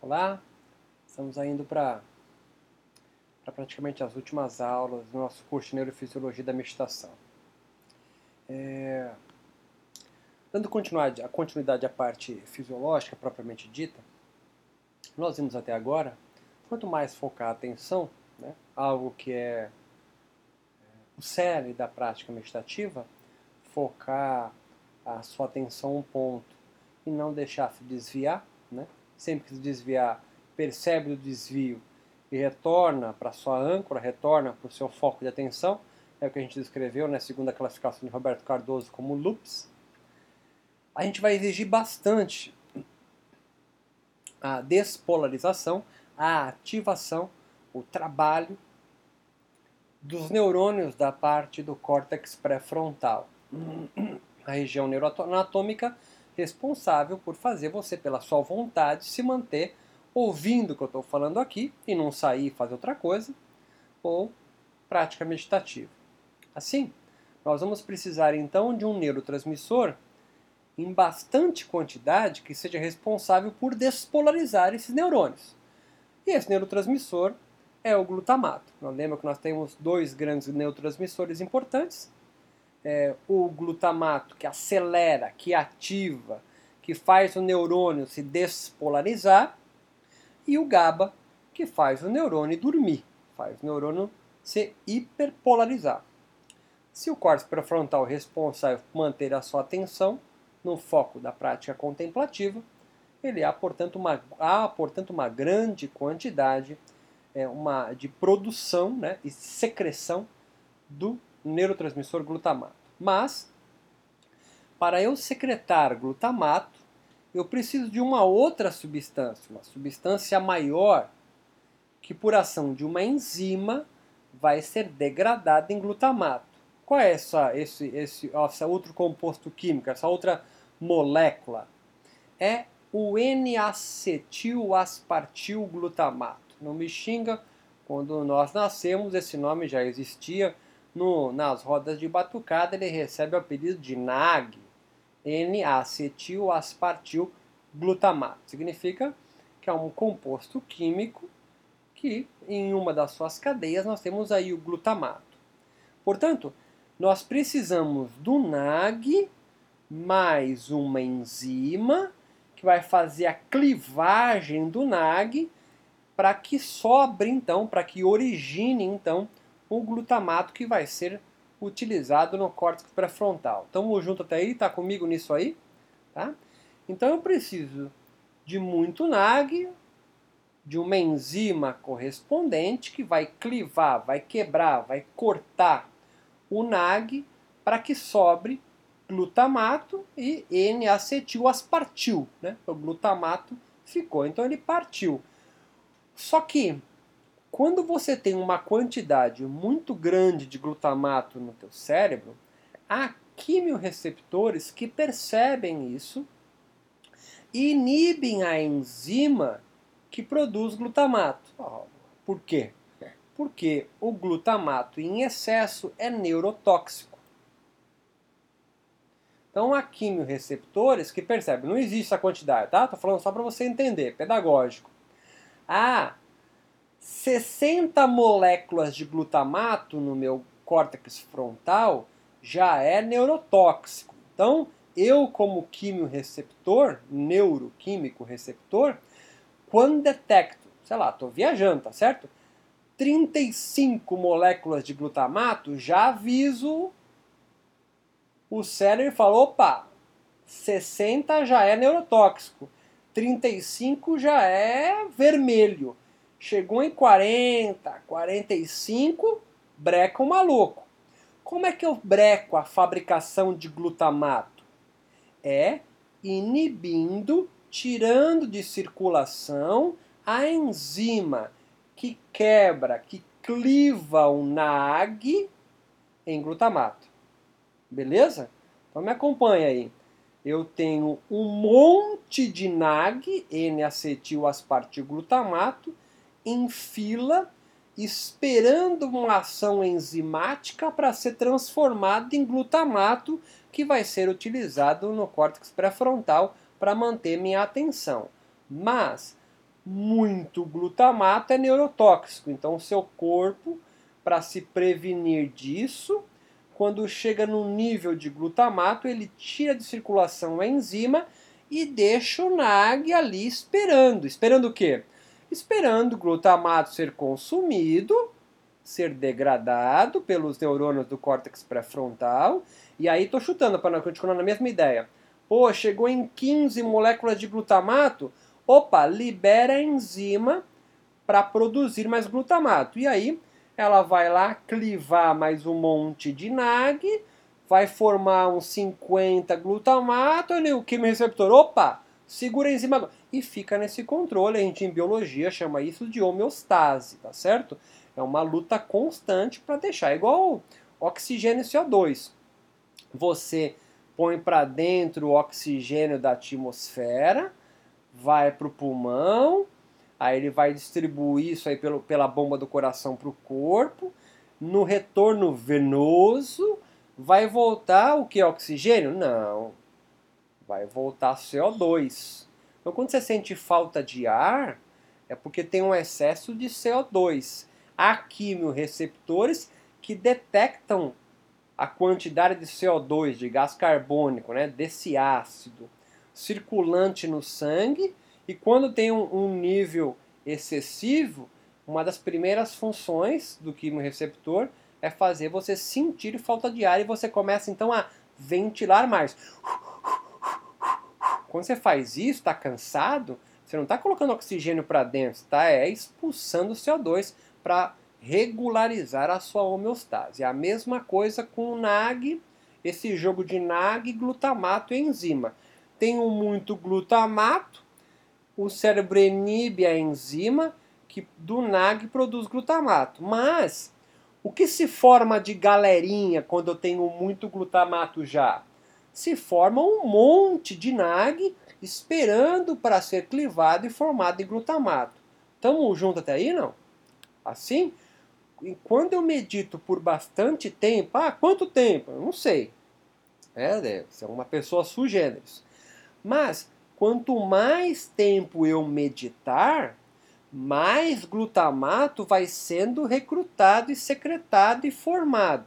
Olá, estamos indo para pra praticamente as últimas aulas do nosso curso de Neurofisiologia da Meditação. É, dando continuidade, a continuidade à parte fisiológica propriamente dita, nós vimos até agora, quanto mais focar a atenção, né, algo que é, é o cerne da prática meditativa, focar a sua atenção um ponto e não deixar se desviar, né? Sempre que se desviar, percebe o desvio e retorna para sua âncora, retorna para o seu foco de atenção, é o que a gente descreveu na né, segunda classificação de Roberto Cardoso como loops, a gente vai exigir bastante a despolarização, a ativação, o trabalho dos neurônios da parte do córtex pré-frontal, a região neuroanatômica responsável por fazer você, pela sua vontade, se manter ouvindo o que eu estou falando aqui e não sair e fazer outra coisa, ou prática meditativa. Assim, nós vamos precisar então de um neurotransmissor em bastante quantidade que seja responsável por despolarizar esses neurônios. E esse neurotransmissor é o glutamato. Nós lembra que nós temos dois grandes neurotransmissores importantes, é, o glutamato que acelera, que ativa, que faz o neurônio se despolarizar, e o GABA que faz o neurônio dormir, faz o neurônio se hiperpolarizar. Se o córtex pré-frontal é responsável por manter a sua atenção no foco da prática contemplativa, ele há, portanto, uma, há, portanto, uma grande quantidade é, uma, de produção né, e secreção do neurotransmissor glutamato. Mas, para eu secretar glutamato, eu preciso de uma outra substância, uma substância maior, que por ação de uma enzima vai ser degradada em glutamato. Qual é essa, esse, esse, essa outro composto químico, essa outra molécula? É o N-acetil-aspartil-glutamato. Não me xinga, quando nós nascemos esse nome já existia, no, nas rodas de batucada, ele recebe o apelido de NAG, N-acetil-aspartil glutamato. Significa que é um composto químico que em uma das suas cadeias nós temos aí o glutamato. Portanto, nós precisamos do NAG mais uma enzima que vai fazer a clivagem do NAG para que sobre então, para que origine então o glutamato que vai ser utilizado no córtex pré-frontal. Estamos junto até aí? Está comigo nisso aí? Tá? Então eu preciso de muito NAG, de uma enzima correspondente que vai clivar, vai quebrar, vai cortar o NAG para que sobre glutamato e N-acetil-aspartil. Né? O glutamato ficou, então ele partiu. Só que quando você tem uma quantidade muito grande de glutamato no teu cérebro, há quimiorreceptores que percebem isso e inibem a enzima que produz glutamato. Por quê? Porque o glutamato em excesso é neurotóxico. Então há quimiorreceptores que percebem, não existe essa quantidade, tá? Tô falando só para você entender, pedagógico. Ah, 60 moléculas de glutamato no meu córtex frontal já é neurotóxico. Então, eu como quimio-receptor, neuroquímico receptor, quando detecto, sei lá, estou viajando, tá certo? 35 moléculas de glutamato, já aviso o cérebro e falo, opa, 60 já é neurotóxico, 35 já é vermelho. Chegou em 40, 45, breca o maluco. Como é que eu breco a fabricação de glutamato? É inibindo, tirando de circulação a enzima que quebra, que cliva o NAG em glutamato. Beleza? Então me acompanha aí. Eu tenho um monte de NAG, N-acetil-aspartil-glutamato, em fila esperando uma ação enzimática para ser transformado em glutamato que vai ser utilizado no córtex pré-frontal para manter minha atenção. Mas muito glutamato é neurotóxico. Então, o seu corpo, para se prevenir disso, quando chega no nível de glutamato, ele tira de circulação a enzima e deixa o NAG ali esperando. Esperando o quê? Esperando o glutamato ser consumido, ser degradado pelos neurônios do córtex pré-frontal. E aí estou chutando para continuar na mesma ideia. Pô, chegou em 15 moléculas de glutamato, opa, libera a enzima para produzir mais glutamato. E aí ela vai lá clivar mais um monte de NAG, vai formar uns 50 glutamato, e o quimioreceptor, opa, segura a enzima e fica nesse controle. A gente em biologia chama isso de homeostase, tá certo? É uma luta constante para deixar igual oxigênio e CO2. Você põe para dentro o oxigênio da atmosfera, vai para o pulmão, aí ele vai distribuir isso aí pelo, pela bomba do coração para o corpo, no retorno venoso, vai voltar o que? Oxigênio? Não. Vai voltar CO2. Então quando você sente falta de ar, é porque tem um excesso de CO2. Há quimiorreceptores que detectam a quantidade de CO2, de gás carbônico, né, desse ácido circulante no sangue, e quando tem um, um nível excessivo, uma das primeiras funções do quimioreceptor é fazer você sentir falta de ar e você começa então a ventilar mais. Quando você faz isso, está cansado, você não está colocando oxigênio para dentro, está é expulsando CO2 para regularizar a sua homeostase. É a mesma coisa com o NAG, esse jogo de NAG, glutamato e enzima. Tenho muito glutamato, o cérebro inibe a enzima que do NAG produz glutamato. Mas o que se forma de galerinha quando eu tenho muito glutamato já? Se forma um monte de NAG esperando para ser clivado e formado em glutamato. Tamo junto até aí, não? Assim, quando eu medito por bastante tempo, ah, quanto tempo? Eu não sei. É, deve ser uma pessoa sugêneres. Mas, quanto mais tempo eu meditar, mais glutamato vai sendo recrutado e secretado e formado.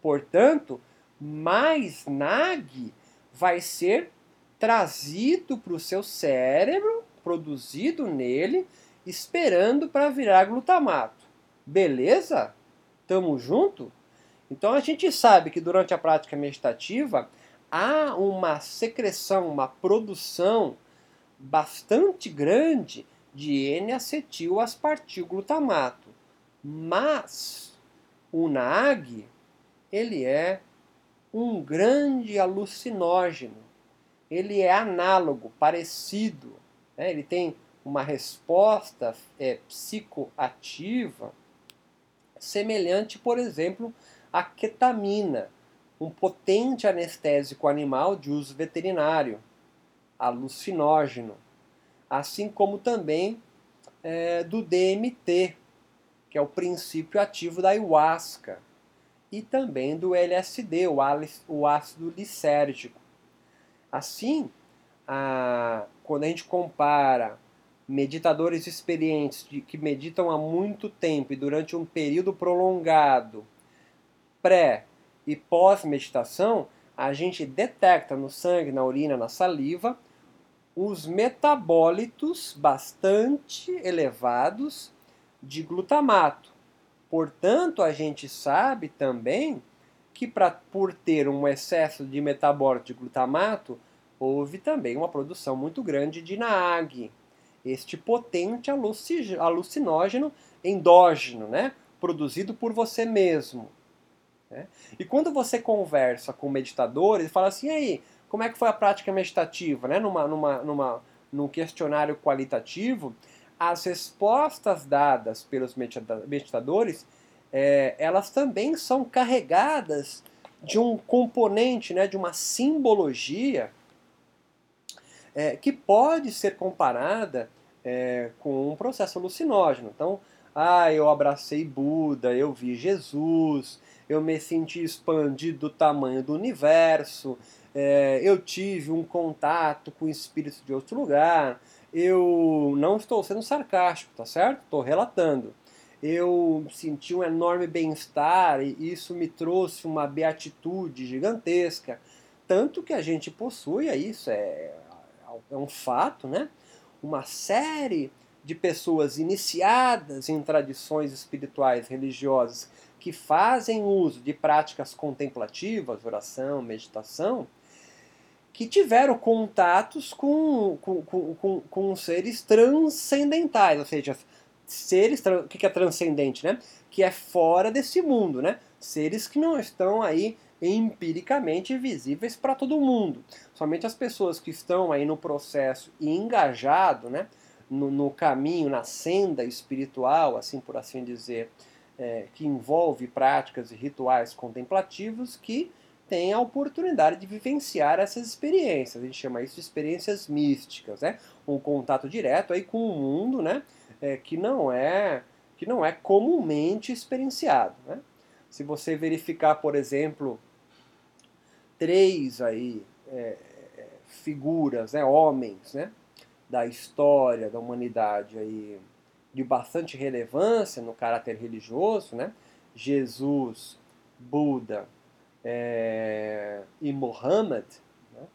Portanto, mais NAG vai ser trazido para o seu cérebro, produzido nele, esperando para virar glutamato. Beleza? Tamo junto? Então a gente sabe que durante a prática meditativa há uma secreção, uma produção bastante grande de N-acetil-aspartil-glutamato. Mas o NAG, ele é um grande alucinógeno. Ele é análogo, parecido. Né? Ele tem uma resposta é, psicoativa semelhante, por exemplo, à ketamina, um potente anestésico animal de uso veterinário, alucinógeno, assim como também é, do DMT, que é o princípio ativo da ayahuasca, e também do LSD, o ácido lisérgico. Assim, a, quando a gente compara meditadores experientes de, que meditam há muito tempo e durante um período prolongado, pré e pós-meditação, a gente detecta no sangue, na urina, na saliva, os metabólitos bastante elevados de glutamato. Portanto, a gente sabe também que pra, por ter um excesso de metabólito de glutamato, houve também uma produção muito grande de NAG, este potente alucinógeno endógeno, né? produzido por você mesmo. Né? E quando você conversa com meditadores, fala assim, aí, como é que foi a prática meditativa? Né? Numa, numa, numa, num questionário qualitativo, as respostas dadas pelos meditadores, é, elas também são carregadas de um componente, né, de uma simbologia é, que pode ser comparada é, com um processo alucinógeno. Então, ah, eu abracei Buda, eu vi Jesus, eu me senti expandido do tamanho do universo, é, eu tive um contato com espíritos de outro lugar, eu não estou sendo sarcástico, tá certo? Estou relatando. Eu senti um enorme bem-estar e isso me trouxe uma beatitude gigantesca. Tanto que a gente possui, é isso, é, é um fato, né? Uma série de pessoas iniciadas em tradições espirituais religiosas que fazem uso de práticas contemplativas, oração, meditação, que tiveram contatos com, com, com, com, seres transcendentais, ou seja, seres, o que é transcendente, né? Que é fora desse mundo, né? Seres que não estão aí empiricamente visíveis para todo mundo. Somente as pessoas que estão aí no processo e engajado, né? No, no caminho, na senda espiritual, assim por assim dizer, é, que envolve práticas e rituais contemplativos que tem a oportunidade de vivenciar essas experiências. A gente chama isso de experiências místicas, né? Um contato direto aí com o mundo, né? É, que não é que não é comumente experienciado, né? Se você verificar, por exemplo, três aí é, é figuras, né, homens, né, da história da humanidade aí de bastante relevância no caráter religioso, né? Jesus, Buda é, e Muhammad, né?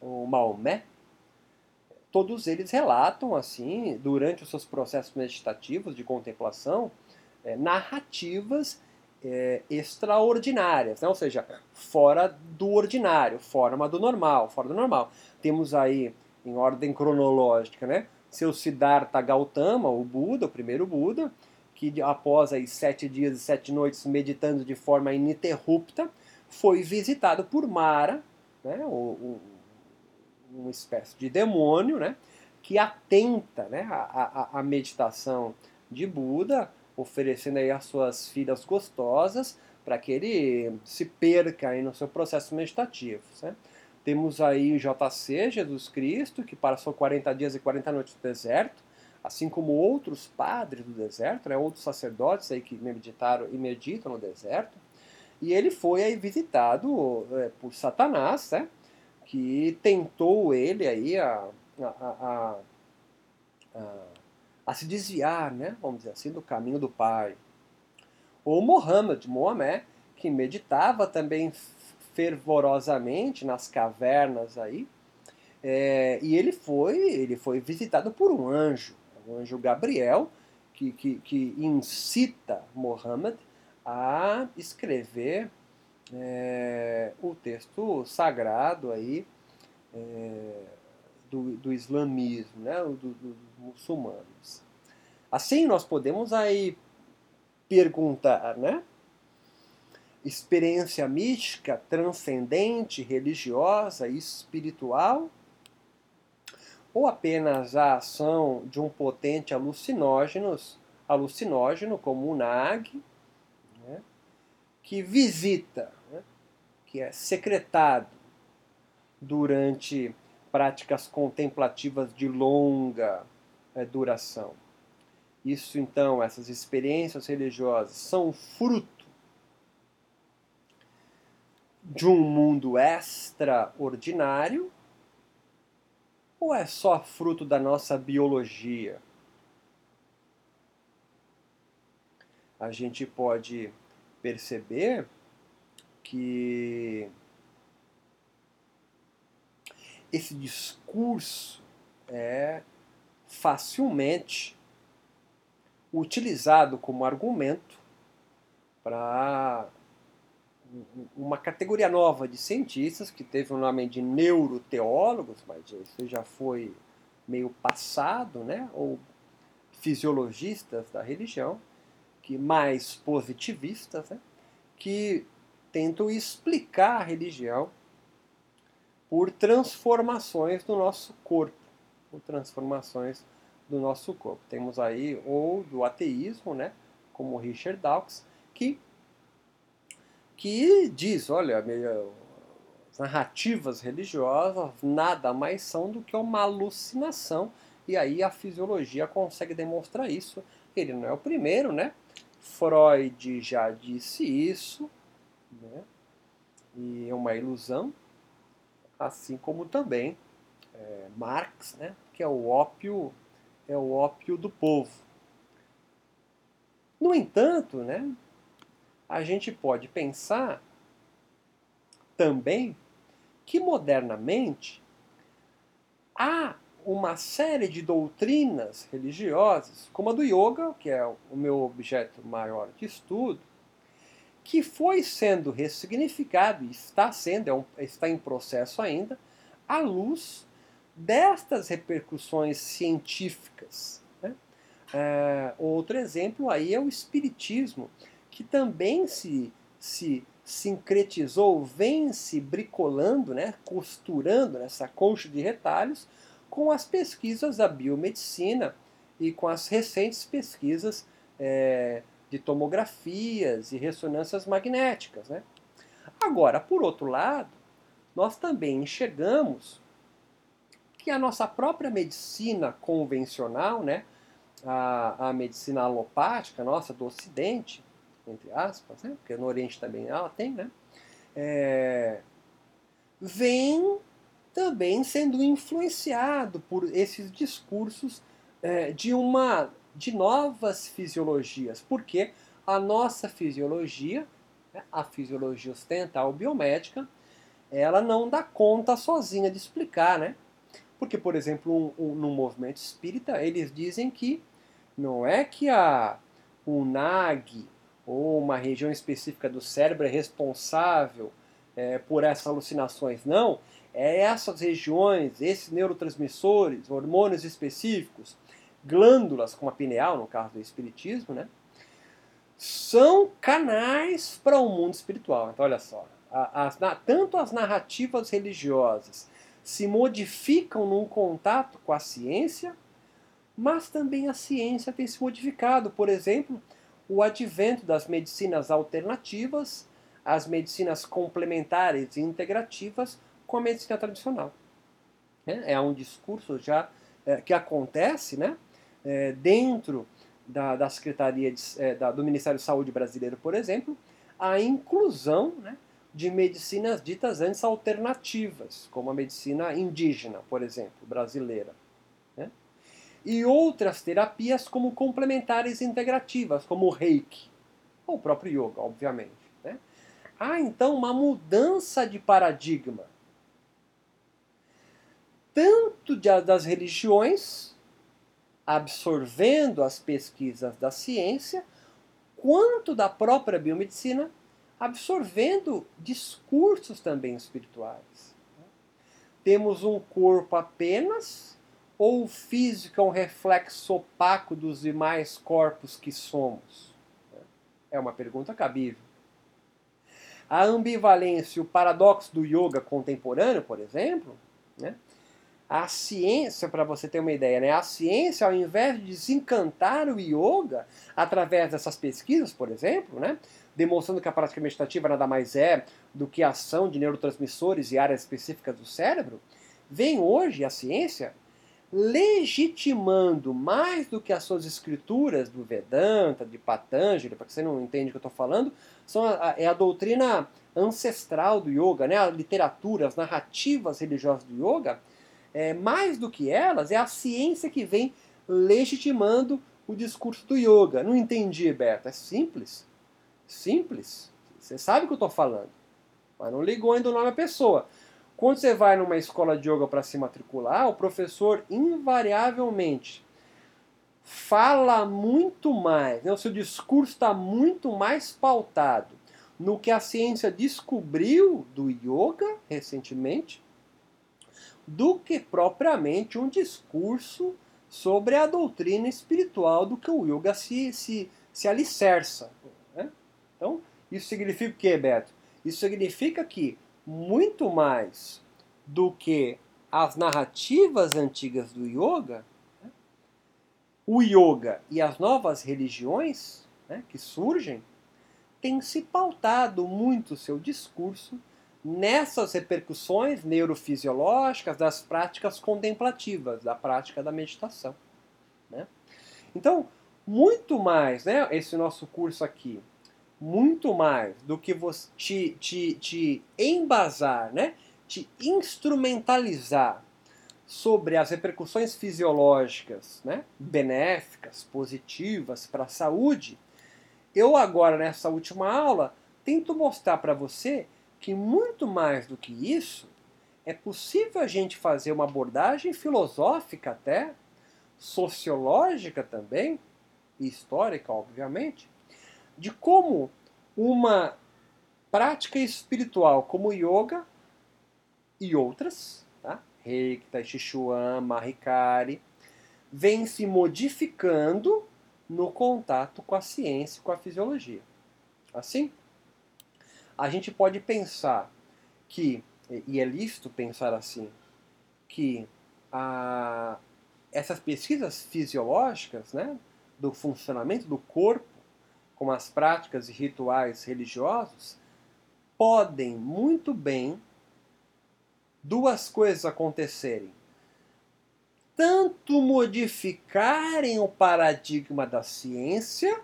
o Maomé, todos eles relatam assim, durante os seus processos meditativos de contemplação, é, narrativas é, extraordinárias, né? ou seja, fora do ordinário, fora do normal, fora do normal. Temos aí, em ordem cronológica, né? seu Siddhartha Gautama, o Buda, o primeiro Buda, que após aí sete dias e sete noites meditando de forma ininterrupta, foi visitado por Mara, né, o, uma espécie de demônio, né, que atenta né, a, a, a meditação de Buda, oferecendo aí as suas filhas gostosas para que ele se perca aí no seu processo meditativo. Né? Temos aí JC, Jesus Cristo, que passou 40 dias e 40 noites no deserto, assim como outros padres do deserto, né, outros sacerdotes aí que meditaram e meditam no deserto. E ele foi aí visitado é, por Satanás, né, que tentou ele aí a, a, a, a, se desviar, né, vamos dizer assim, do caminho do Pai. Ou Mohammed, Mohammed, que meditava também fervorosamente nas cavernas aí, é, e ele foi, ele foi visitado por um anjo, o anjo Gabriel, que, que, que incita Mohammed a escrever é, o texto sagrado aí é, do, do islamismo, né, do, do, dos muçulmanos. Assim nós podemos aí perguntar, né? Experiência mística, transcendente, religiosa, espiritual? Ou apenas a ação de um potente alucinógeno, alucinógeno como o NAG, que visita, né, que é secretado durante práticas contemplativas de longa é, duração. Isso então, essas experiências religiosas são fruto de um mundo extraordinário ou é só fruto da nossa biologia? A gente pode perceber que esse discurso é facilmente utilizado como argumento para uma categoria nova de cientistas que teve o nome de neuroteólogos, mas isso já foi meio passado, né? Ou fisiologistas da religião, que mais positivistas, né, que tentam explicar a religião por transformações do nosso corpo, por transformações do nosso corpo. Temos aí ou do ateísmo, né, como Richard Dawkins, que que diz, olha, as narrativas religiosas nada mais são do que uma alucinação e aí a fisiologia consegue demonstrar isso. Ele não é o primeiro, né? Freud já disse isso, né? e é uma ilusão, assim como também é, Marx, né, que é o ópio, é o ópio do povo. No entanto, né, a gente pode pensar também que modernamente há uma série de doutrinas religiosas, como a do yoga, que é o meu objeto maior de estudo, que foi sendo ressignificado e está sendo, é um, está em processo ainda, à luz destas repercussões científicas. Né? É, outro exemplo aí é o Espiritismo, que também se, se sincretizou, vem se bricolando, né, costurando nessa concha de retalhos com as pesquisas da biomedicina e com as recentes pesquisas é, de tomografias e ressonâncias magnéticas. Né? Agora, por outro lado, nós também enxergamos que a nossa própria medicina convencional, né, a, a medicina alopática nossa do Ocidente, entre aspas, né, porque no Oriente também ela tem, né, é, vem também sendo influenciado por esses discursos é, de uma de novas fisiologias, porque a nossa fisiologia, né, a fisiologia ocidental biomédica, ela não dá conta sozinha de explicar, né? Porque, por exemplo, um, um, no movimento espírita, eles dizem que não é que a, o NAG ou uma região específica do cérebro é responsável é, por essas alucinações, não. É essas regiões, esses neurotransmissores, hormônios específicos, glândulas, como a pineal, no caso do espiritismo, né? São canais para o mundo espiritual. Então, olha só, as, tanto as narrativas religiosas se modificam num contato com a ciência, mas também a ciência tem se modificado. Por exemplo, o advento das medicinas alternativas, as medicinas complementares e integrativas com a medicina tradicional. É, é um discurso já é, que acontece né, é, dentro da, da Secretaria de, da, do Ministério da Saúde brasileiro, por exemplo, a inclusão né, de medicinas ditas antes alternativas, como a medicina indígena, por exemplo, brasileira. Né? E outras terapias como complementares integrativas, como o reiki, ou o próprio yoga, obviamente. Né? Há então uma mudança de paradigma, tanto de, das religiões, absorvendo as pesquisas da ciência, quanto da própria biomedicina, absorvendo discursos também espirituais. Temos um corpo apenas, ou o físico é um reflexo opaco dos demais corpos que somos? É uma pergunta cabível. A ambivalência, o paradoxo do yoga contemporâneo, por exemplo, né? A ciência, para você ter uma ideia, né? a ciência, ao invés de desencantar o yoga através dessas pesquisas, por exemplo, né? demonstrando que a prática meditativa nada mais é do que a ação de neurotransmissores e áreas específicas do cérebro, vem hoje a ciência legitimando mais do que as suas escrituras do Vedanta, de Patanjali, para que você não entende o que eu estou falando, são a, é a doutrina ancestral do yoga, né? a literatura, as narrativas religiosas do yoga, é, mais do que elas, é a ciência que vem legitimando o discurso do yoga. Não entendi, Berta. É simples. Simples. Você sabe o que eu estou falando. Mas não ligou ainda o nome à pessoa. Quando você vai numa escola de yoga para se matricular, o professor invariavelmente fala muito mais, né? o seu discurso está muito mais pautado no que a ciência descobriu do yoga recentemente do que propriamente um discurso sobre a doutrina espiritual do que o yoga se, se, se alicerça. Então, isso significa o que, Beto? Isso significa que muito mais do que as narrativas antigas do yoga, né, o yoga e as novas religiões né, que surgem têm se pautado muito seu discurso nessas repercussões neurofisiológicas das práticas contemplativas, da prática da meditação. Né? Então, muito mais, né, esse nosso curso aqui, muito mais do que você te, te, te embasar, né? te instrumentalizar sobre as repercussões fisiológicas né, benéficas, positivas para a saúde, eu agora, nessa última aula, tento mostrar para você que muito mais do que isso, é possível a gente fazer uma abordagem filosófica até, sociológica também, e histórica, obviamente, de como uma prática espiritual como yoga e outras, tá? Chi Chuan, Mahikari, vem se modificando no contato com a ciência com a fisiologia. Assim, a gente pode pensar que, e é lícito pensar assim, que a, essas pesquisas fisiológicas né, do funcionamento do corpo, como as práticas e rituais religiosos, podem muito bem duas coisas acontecerem. Tanto modificarem o paradigma da ciência,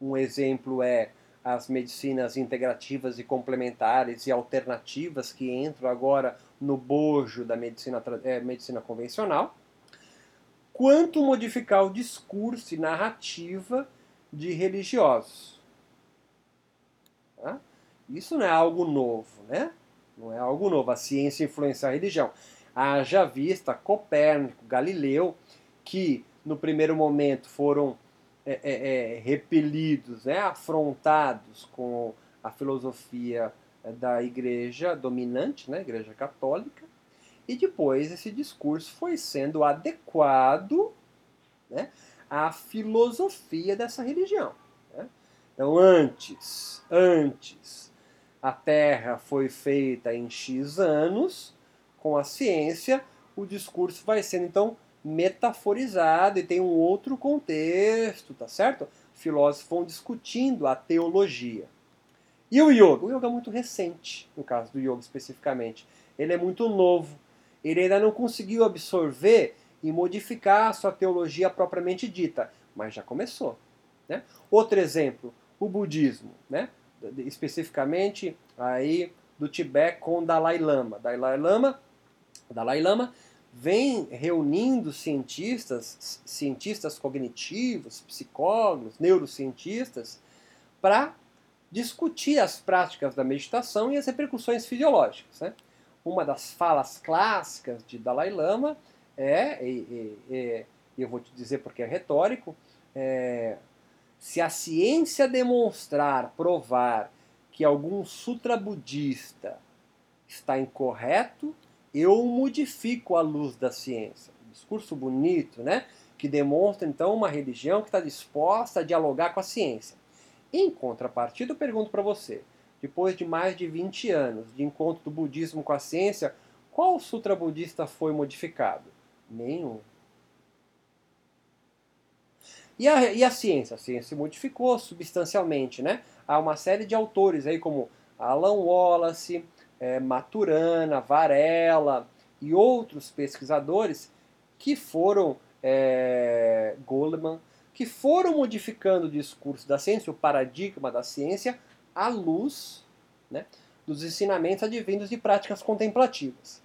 um exemplo é as medicinas integrativas e complementares e alternativas que entram agora no bojo da medicina, é, medicina convencional, quanto modificar o discurso e narrativa de religiosos. Tá? Isso não é algo novo, né? Não é algo novo. A ciência influenciar a religião. Haja vista Copérnico, Galileu, que no primeiro momento foram é, é, é, repelidos, né, afrontados com a filosofia da igreja dominante, né, igreja católica, e depois esse discurso foi sendo adequado né, à filosofia dessa religião. Né? Então, antes, antes, a Terra foi feita em X anos, com a ciência, o discurso vai sendo então metaforizado e tem um outro contexto, tá certo? Filósofos vão discutindo a teologia. E o yoga? O yoga é muito recente, no caso do yoga especificamente. Ele é muito novo. Ele ainda não conseguiu absorver e modificar a sua teologia propriamente dita, mas já começou. Né? Outro exemplo, o budismo, né? especificamente aí do Tibete com Dalai Lama. Dalai Lama, Dalai Lama vem reunindo cientistas, cientistas cognitivos, psicólogos, neurocientistas, para discutir as práticas da meditação e as repercussões fisiológicas. Né? Uma das falas clássicas de Dalai Lama é, e, e, e eu vou te dizer porque é retórico, é, se a ciência demonstrar, provar que algum sutra budista está incorreto, eu modifico a luz da ciência. Um discurso bonito, né? Que demonstra então uma religião que está disposta a dialogar com a ciência. Em contrapartida, eu pergunto para você, depois de mais de 20 anos de encontro do budismo com a ciência, qual sutra budista foi modificado? Nenhum. E a, e a ciência? A ciência se modificou substancialmente, né? Há uma série de autores aí como Alan Wallace, é, Maturana, Varela e outros pesquisadores que foram, é, Goleman, que foram modificando o discurso da ciência, o paradigma da ciência, à luz né, dos ensinamentos advindos de práticas contemplativas.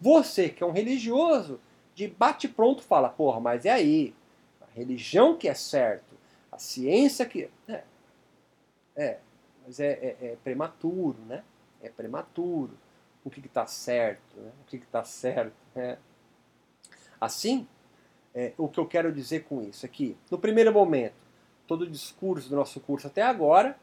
Você, que é um religioso, de bate-pronto fala, porra, mas é aí, a religião que é certo, a ciência que... É, é mas é, é, é prematuro, né? É prematuro, o que está certo, né? o que está certo. Né? Assim, é, o que eu quero dizer com isso é que, no primeiro momento, todo o discurso do nosso curso até agora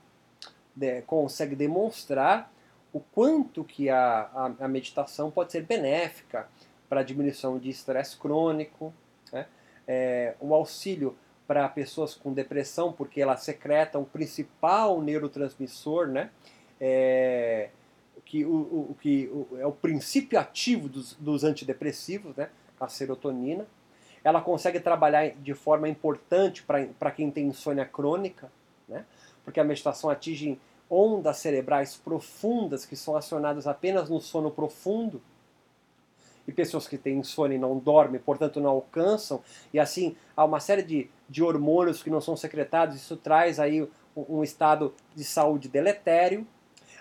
né, consegue demonstrar o quanto que a, a, a meditação pode ser benéfica para a diminuição de estresse crônico, né? é, o auxílio para pessoas com depressão, porque ela secreta o principal neurotransmissor, né? É, que, o, o, que o, é o princípio ativo dos, dos antidepressivos, né? a serotonina. Ela consegue trabalhar de forma importante para quem tem insônia crônica, né? porque a meditação atinge ondas cerebrais profundas que são acionadas apenas no sono profundo. E pessoas que têm insônia e não dormem, portanto não alcançam, e assim há uma série de, de hormônios que não são secretados, isso traz aí um, um estado de saúde deletério.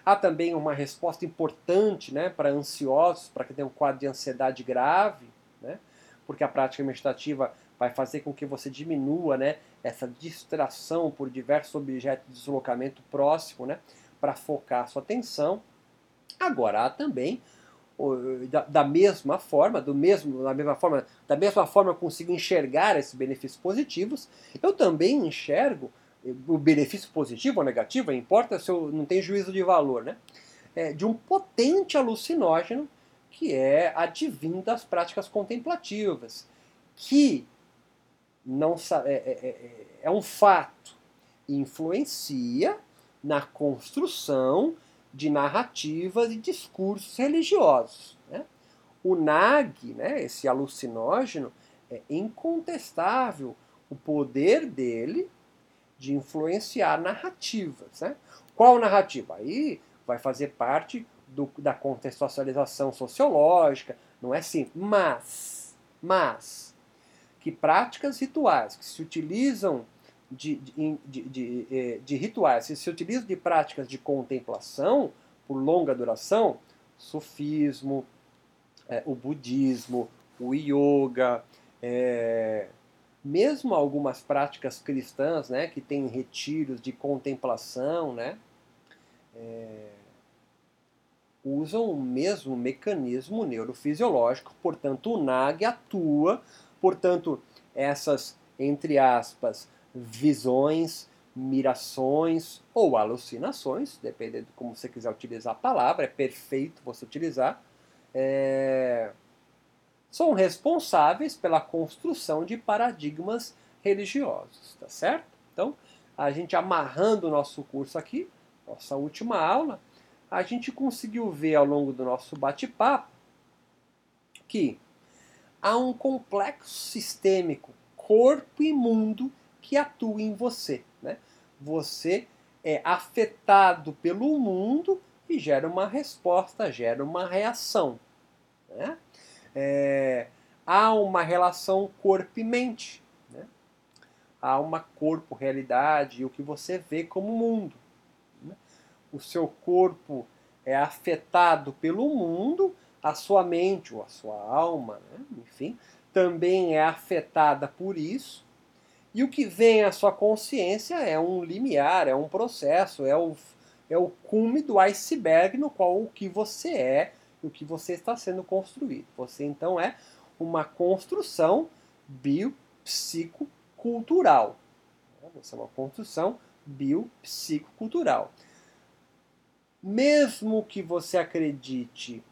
Há também uma resposta importante né, para ansiosos, para quem tem um quadro de ansiedade grave. né? porque a prática meditativa vai fazer com que você diminua né, essa distração por diversos objetos de deslocamento próximo, né, para focar sua atenção. Agora há também da, da, mesma forma, do mesmo, da mesma forma, da mesma forma eu consigo enxergar esses benefícios positivos, eu também enxergo o benefício positivo ou negativo, importa se eu não tenho juízo de valor, né? É, de um potente alucinógeno que é advindo das práticas contemplativas, que não é, é, é, é um fato, influencia na construção de narrativas e discursos religiosos. Né? O NAG, né, esse alucinógeno, é incontestável o poder dele de influenciar narrativas. Né? Qual narrativa? Aí vai fazer parte do, da contextualização sociológica, não é assim. Mas, mas, que práticas rituais que se utilizam de, de, de, eh, de, rituais, se se utilizam de práticas de contemplação por longa duração, sufismo, é, o budismo, o yoga, é, mesmo algumas práticas cristãs, né, que têm retiros de contemplação, né, é, usam o mesmo mecanismo neurofisiológico, portanto o NAG atua, portanto essas, entre aspas, visões, mirações ou alucinações, dependendo de como você quiser utilizar a palavra, é perfeito você utilizar, é, são responsáveis pela construção de paradigmas religiosos, tá certo? Então, a gente amarrando o nosso curso aqui, nossa última aula, a gente conseguiu ver ao longo do nosso bate-papo que há um complexo sistêmico, corpo e mundo, que atua em você. Né? Você é afetado pelo mundo e gera uma resposta, gera uma reação. Né? É, há uma relação corpo e mente. Né? Há uma corpo-realidade e o que você vê como mundo o seu corpo é afetado pelo mundo, a sua mente ou a sua alma, né? enfim, também é afetada por isso. E o que vem à sua consciência é um limiar, é um processo, é o, é o cume do iceberg no qual o que você é o que você está sendo construído. Você então é uma construção biopsicocultural. Você é uma construção biopsicocultural mesmo que você acredite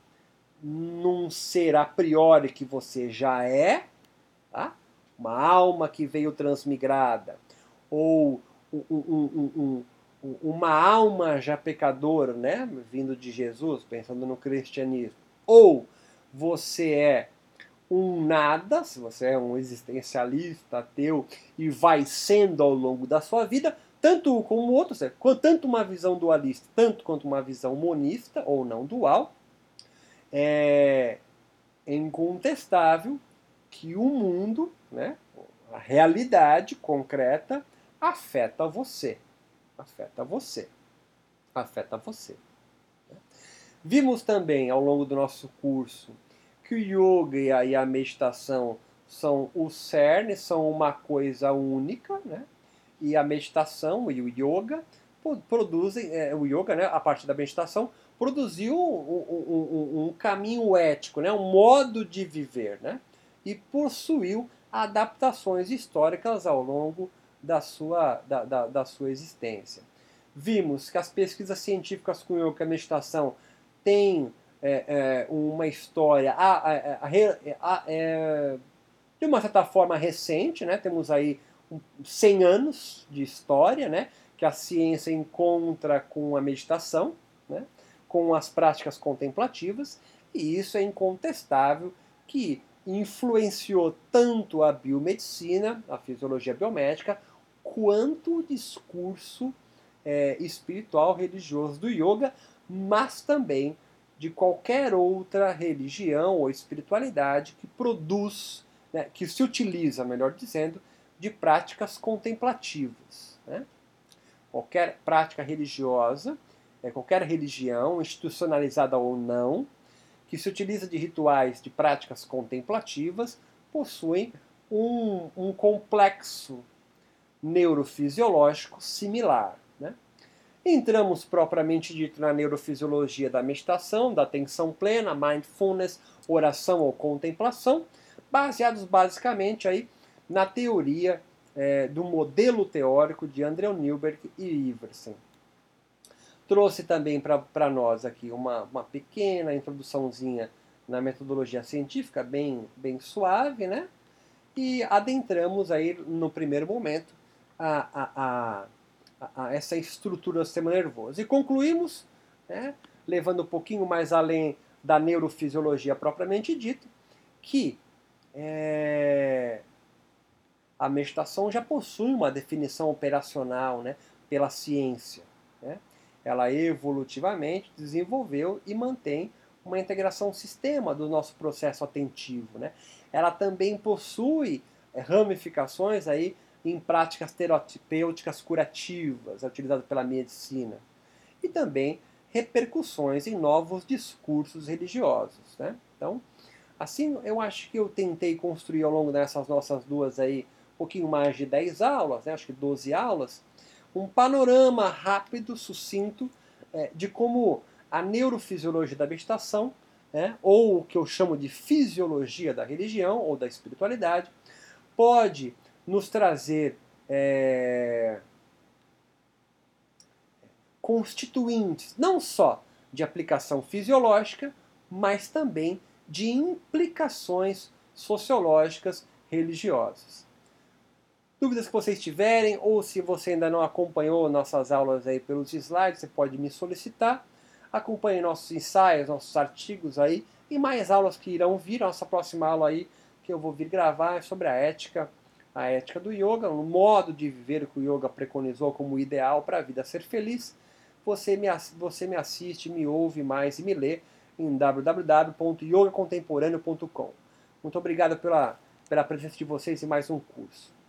num ser a priori que você já é, tá? uma alma que veio transmigrada, ou um, um, um, uma alma já pecadora, né? vindo de Jesus, pensando no cristianismo, ou você é um nada, se você é um existencialista, ateu, e vai sendo ao longo da sua vida, tanto como o outro, tanto uma visão dualista, tanto quanto uma visão monista ou não dual, é incontestável que o mundo, né, a realidade concreta, afeta você. Afeta você. Afeta você. Vimos também ao longo do nosso curso que o yoga e a meditação são o cerne, são uma coisa única, né? e a meditação e o yoga produzem, é, o yoga, né, a partir da meditação, produziu um, um, um, caminho ético, né, um modo de viver, né, e possuiu adaptações históricas ao longo da sua, da, da, da sua existência. Vimos que as pesquisas científicas com yoga e meditação têm é, é, uma história a, a, a, é, de uma certa forma recente, né? temos aí 100 anos de história, né, que a ciência encontra com a meditação, né, com as práticas contemplativas, e isso é incontestável que influenciou tanto a biomedicina, a fisiologia biomédica, quanto o discurso é, espiritual religioso do yoga, mas também de qualquer outra religião ou espiritualidade que produz, né, que se utiliza, melhor dizendo, de práticas contemplativas. Né? Qualquer prática religiosa, é, qualquer religião, institucionalizada ou não, que se utiliza de rituais de práticas contemplativas, possuem um, um complexo neurofisiológico similar. Né? Entramos propriamente dito na neurofisiologia da meditação, da atenção plena, mindfulness, oração ou contemplação, baseados basicamente aí na teoria é, do modelo teórico de Andrew Newberg e Iversen. Trouxe também para nós aqui uma, uma pequena introduçãozinha na metodologia científica, bem, bem suave, né? E adentramos aí no primeiro momento a, a, a, a essa estrutura do sistema nervoso. E concluímos, né, levando um pouquinho mais além da neurofisiologia propriamente dita, que é, a meditação já possui uma definição operacional né, pela ciência. Né? ela evolutivamente desenvolveu e mantém uma integração sistema do nosso processo atentivo. Né? Ela também possui ramificações aí em práticas terapêuticas curativas, utilizadas pela medicina, e também repercussões em novos discursos religiosos. Né? Então, assim, eu acho que eu tentei construir ao longo dessas nossas duas aí, um pouquinho mais de 10 aulas, né? acho que 12 aulas, um panorama rápido, sucinto, é, de como a neurofisiologia da meditação, né, ou o que eu chamo de fisiologia da religião ou da espiritualidade, pode nos trazer é, constituintes não só de aplicação fisiológica, mas também de implicações sociológicas religiosas. Dúvidas que vocês tiverem, ou se você ainda não acompanhou nossas aulas aí pelos slides, você pode me solicitar. Acompanhe nossos ensaios, nossos artigos aí, e mais aulas que irão vir. Nossa próxima aula aí, que eu vou vir gravar, é sobre a ética, a ética do yoga, o modo de viver que o yoga preconizou como ideal para a vida ser feliz. Você me, você me assiste, me ouve mais e me lê em www.yogacontemporâneo.com. Muito obrigado pela, pela presença de vocês em mais um curso.